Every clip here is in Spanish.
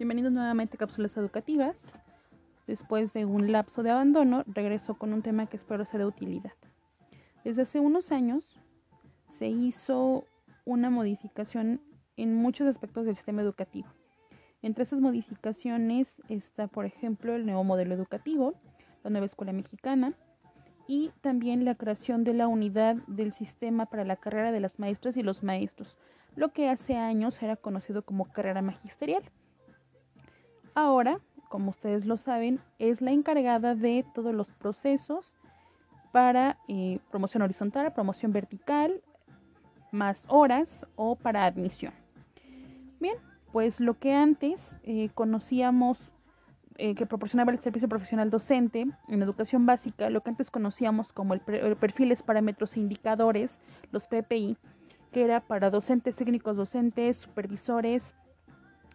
Bienvenidos nuevamente a Cápsulas Educativas. Después de un lapso de abandono, regreso con un tema que espero sea de utilidad. Desde hace unos años se hizo una modificación en muchos aspectos del sistema educativo. Entre esas modificaciones está, por ejemplo, el nuevo modelo educativo, la nueva escuela mexicana y también la creación de la unidad del sistema para la carrera de las maestras y los maestros, lo que hace años era conocido como carrera magisterial. Ahora, como ustedes lo saben, es la encargada de todos los procesos para eh, promoción horizontal, promoción vertical, más horas o para admisión. Bien, pues lo que antes eh, conocíamos eh, que proporcionaba el servicio profesional docente en educación básica, lo que antes conocíamos como el, el perfiles, parámetros e indicadores, los PPI, que era para docentes, técnicos docentes, supervisores,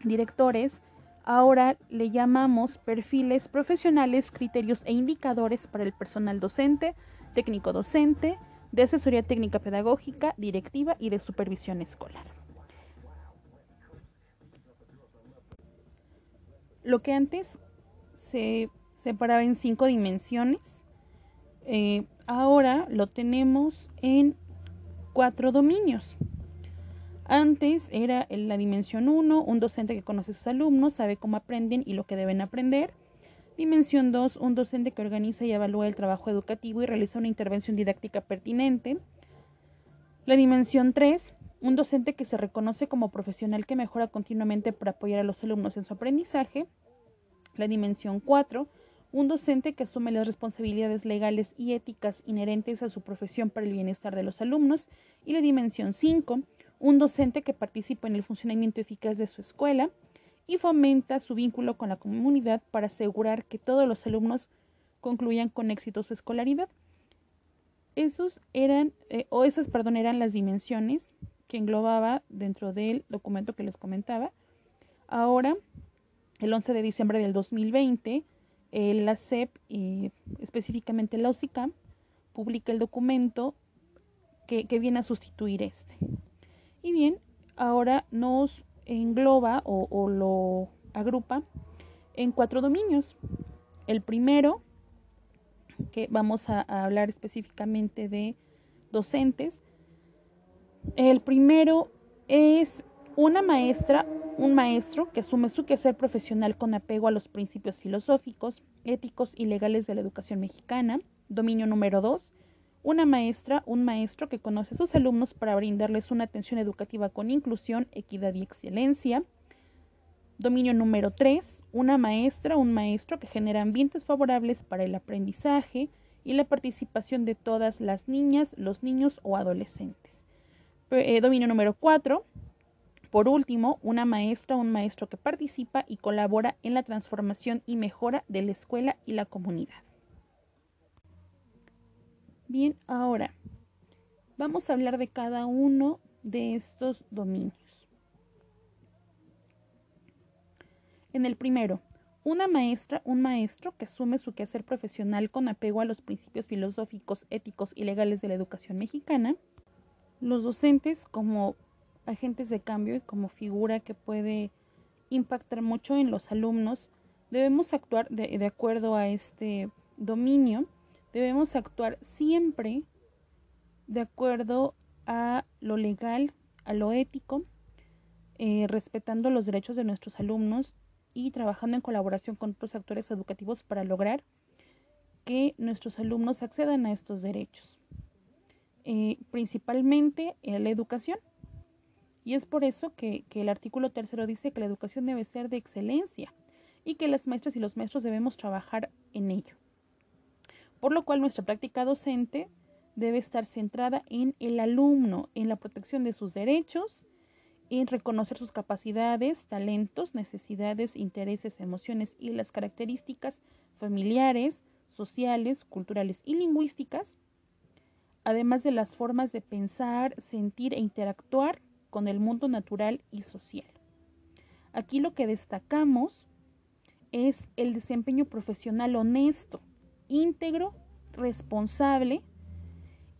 directores, Ahora le llamamos perfiles profesionales, criterios e indicadores para el personal docente, técnico docente, de asesoría técnica pedagógica, directiva y de supervisión escolar. Lo que antes se separaba en cinco dimensiones, eh, ahora lo tenemos en cuatro dominios. Antes era la dimensión 1, un docente que conoce a sus alumnos, sabe cómo aprenden y lo que deben aprender. Dimensión 2, un docente que organiza y evalúa el trabajo educativo y realiza una intervención didáctica pertinente. La dimensión 3, un docente que se reconoce como profesional que mejora continuamente para apoyar a los alumnos en su aprendizaje. La dimensión 4, un docente que asume las responsabilidades legales y éticas inherentes a su profesión para el bienestar de los alumnos. Y la dimensión 5, un docente que participa en el funcionamiento eficaz de su escuela y fomenta su vínculo con la comunidad para asegurar que todos los alumnos concluyan con éxito su escolaridad. Esos eran, eh, o esas, perdón, eran las dimensiones que englobaba dentro del documento que les comentaba. Ahora, el 11 de diciembre del 2020, la SEP, y específicamente la OSICAM, publica el documento que, que viene a sustituir este. Y bien, ahora nos engloba o, lo agrupa en cuatro dominios. El primero, que vamos a, hablar específicamente de docentes. El primero es una maestra, un maestro que asume su quehacer profesional con apego a los principios filosóficos, éticos y legales de la educación mexicana. Dominio número dos, una maestra, un maestro que conoce a sus alumnos para brindarles una atención educativa con inclusión, equidad y excelencia. Dominio número 3. Una maestra, un maestro que genera ambientes favorables para el aprendizaje y la participación de todas las niñas, los niños o adolescentes. Eh, dominio número 4. Por último, una maestra, un maestro que participa y colabora en la transformación y mejora de la escuela y la comunidad. Bien, ahora vamos a hablar de cada uno de estos dominios. En el primero, una maestra, un maestro que asume su quehacer profesional con apego a los principios filosóficos, éticos y legales de la educación mexicana. Los docentes como agentes de cambio y como figura que puede impactar mucho en los alumnos, debemos actuar de, acuerdo a este dominio debemos actuar siempre de acuerdo a lo legal, a lo ético, eh, respetando los derechos de nuestros alumnos y trabajando en colaboración con otros actores educativos para lograr que nuestros alumnos accedan a estos derechos, eh, principalmente en la educación. Y es por eso que el artículo tercero dice que la educación debe ser de excelencia y que las maestras y los maestros debemos trabajar en ello por lo cual nuestra práctica docente debe estar centrada en el alumno, en la protección de sus derechos, en reconocer sus capacidades, talentos, necesidades, intereses, emociones y las características familiares, sociales, culturales y lingüísticas, además de las formas de pensar, sentir e interactuar con el mundo natural y social. Aquí lo que destacamos es el desempeño profesional honesto, íntegro, responsable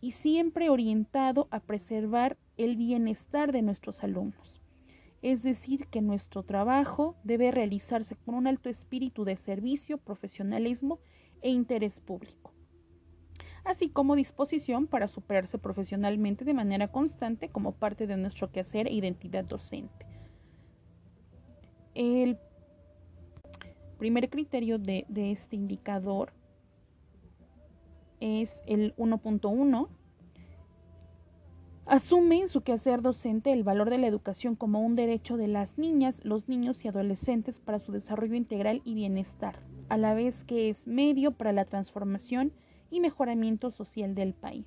y siempre orientado a preservar el bienestar de nuestros alumnos. es decir, que nuestro trabajo debe realizarse con un alto espíritu de servicio, profesionalismo e interés público, así como disposición para superarse profesionalmente de manera constante como parte de nuestro quehacer e identidad docente. El primer criterio de, de este indicador es el 1.1 Asume en su quehacer docente el valor de la educación como un derecho de las niñas, los niños y adolescentes para su desarrollo integral y bienestar, a la vez que es medio para la transformación y mejoramiento social del país.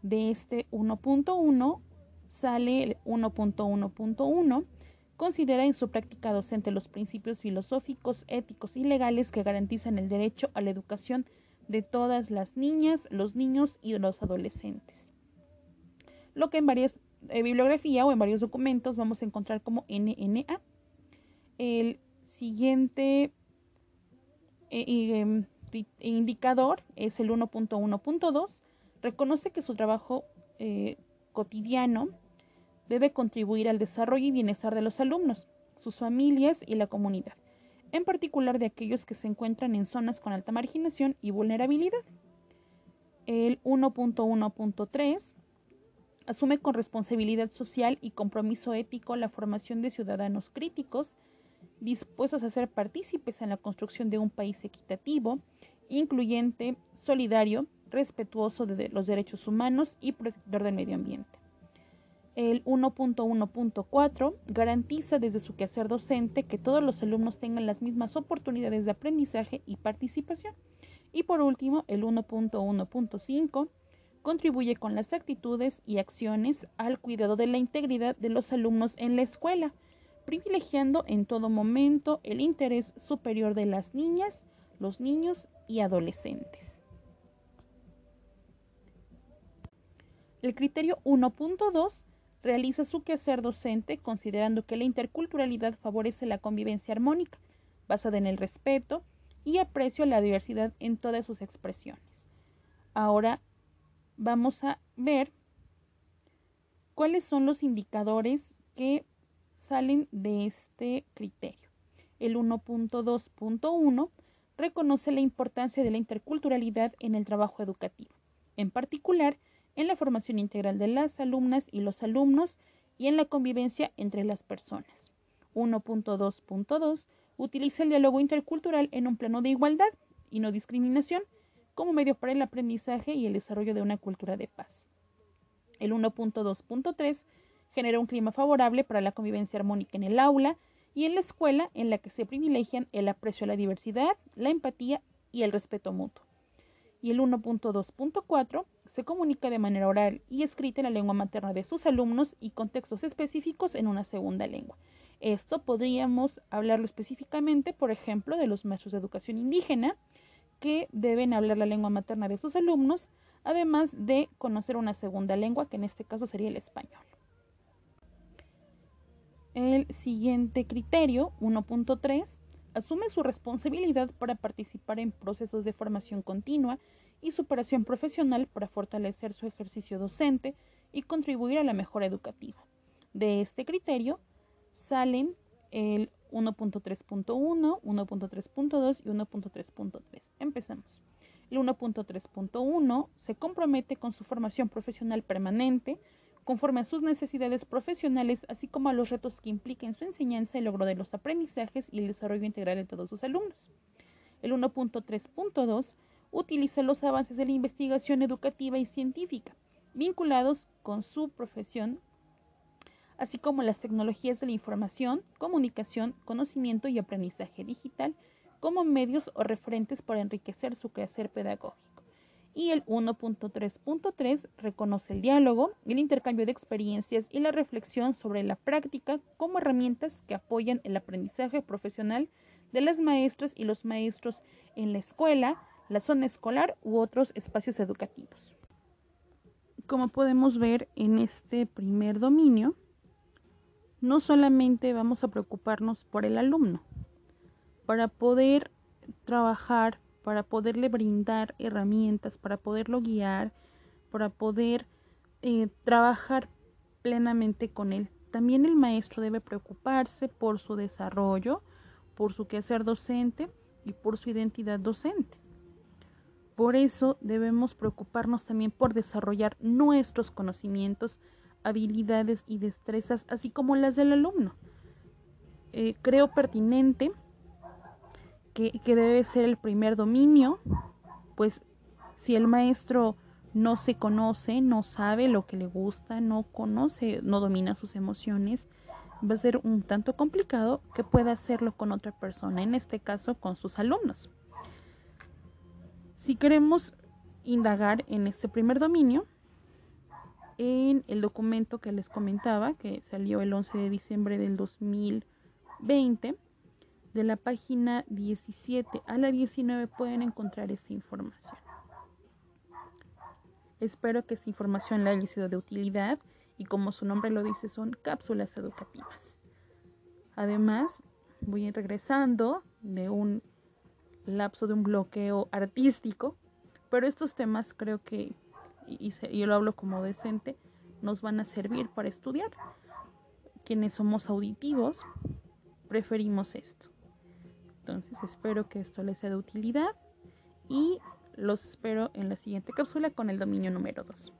De este 1.1 sale el 1.1.1, considera en su práctica docente los principios filosóficos, éticos y legales que garantizan el derecho a la educación de todas las niñas, los niños y los adolescentes lo que en varias eh, bibliografía o en varios documentos vamos a encontrar como NNA. El siguiente eh, em, indicador es el 1.1.2. Reconoce que su trabajo eh, cotidiano debe contribuir al desarrollo y bienestar de los alumnos, sus familias y la comunidad, en particular de aquellos que se encuentran en zonas con alta marginación y vulnerabilidad. El 1.1.3 asume con responsabilidad social y compromiso ético la formación de ciudadanos críticos, dispuestos a ser partícipes en la construcción de un país equitativo, incluyente, solidario, respetuoso de los derechos humanos y protector del medio ambiente. El 1.1.4 garantiza desde su quehacer docente que todos los alumnos tengan las mismas oportunidades de aprendizaje y participación. Y por último, el 1.1.5 contribuye con las actitudes y acciones al cuidado de la integridad de los alumnos en la escuela, privilegiando en todo momento el interés superior de las niñas, los niños y adolescentes. El criterio 1.2 realiza su quehacer docente considerando que la interculturalidad favorece la convivencia armónica, basada en el respeto y aprecio a la diversidad en todas sus expresiones. Ahora vamos a ver cuáles son los indicadores que salen de este criterio. El 1.2.1 reconoce la importancia de la interculturalidad en el trabajo educativo, en particular en la formación integral de las alumnas y los alumnos y en la convivencia entre las personas. 1.2.2 utiliza el diálogo intercultural en un plano de igualdad y no discriminación como medio para el aprendizaje y el desarrollo de una cultura de paz. El 1.2.3 genera un clima favorable para la convivencia armónica en el aula y en la escuela en la que se privilegian el aprecio a la diversidad, la empatía y el respeto mutuo. Y el 1.2.4 se comunica de manera oral y escrita en la lengua materna de sus alumnos y contextos específicos en una segunda lengua. Esto podríamos hablarlo específicamente, por ejemplo, de los maestros de educación indígena, que deben hablar la lengua materna de sus alumnos, además de conocer una segunda lengua, que en este caso sería el español. El siguiente criterio, 1.3, asume su responsabilidad para participar en procesos de formación continua y superación profesional para fortalecer su ejercicio docente y contribuir a la mejora educativa. De este criterio salen el 1.3.1, 1.3.2 y 1.3.3. Empezamos. El 1.3.1 se compromete con su formación profesional permanente, conforme a sus necesidades profesionales, así como a los retos que impliquen su enseñanza, el logro de los aprendizajes y el desarrollo integral de todos sus alumnos. El 1.3.2 utiliza los avances de la investigación educativa y científica vinculados con su profesión así como las tecnologías de la información, comunicación, conocimiento y aprendizaje digital como medios o referentes para enriquecer su quehacer pedagógico. Y el 1.3.3 reconoce el diálogo, el intercambio de experiencias y la reflexión sobre la práctica como herramientas que apoyan el aprendizaje profesional de las maestras y los maestros en la escuela, la zona escolar u otros espacios educativos. Como podemos ver en este primer dominio, no solamente vamos a preocuparnos por el alumno, para poder trabajar, para poderle brindar herramientas, para poderlo guiar, para poder eh, trabajar plenamente con él también el maestro debe preocuparse por su desarrollo, por su quehacer docente y por su identidad docente. Por eso debemos preocuparnos también por desarrollar nuestros conocimientos, habilidades y destrezas, así como las del alumno. Eh, creo pertinente que, debe ser el primer dominio, pues si el maestro no se conoce, no sabe lo que le gusta, no conoce, no domina sus emociones, va a ser un tanto complicado que pueda hacerlo con otra persona, en este caso con sus alumnos. Si queremos indagar en este primer dominio, en el documento que les comentaba, que salió el 11 de diciembre del 2020, de la página 17 a la 19 pueden encontrar esta información. Espero que esta información le haya sido de utilidad y como su nombre lo dice son cápsulas educativas. Además, voy regresando de un lapso de un bloqueo artístico, pero estos temas creo que, y, yo lo hablo como decente, nos van a servir para estudiar. Quienes somos auditivos, preferimos esto. Entonces espero que esto les sea de utilidad y los espero en la siguiente cápsula con el dominio número 2.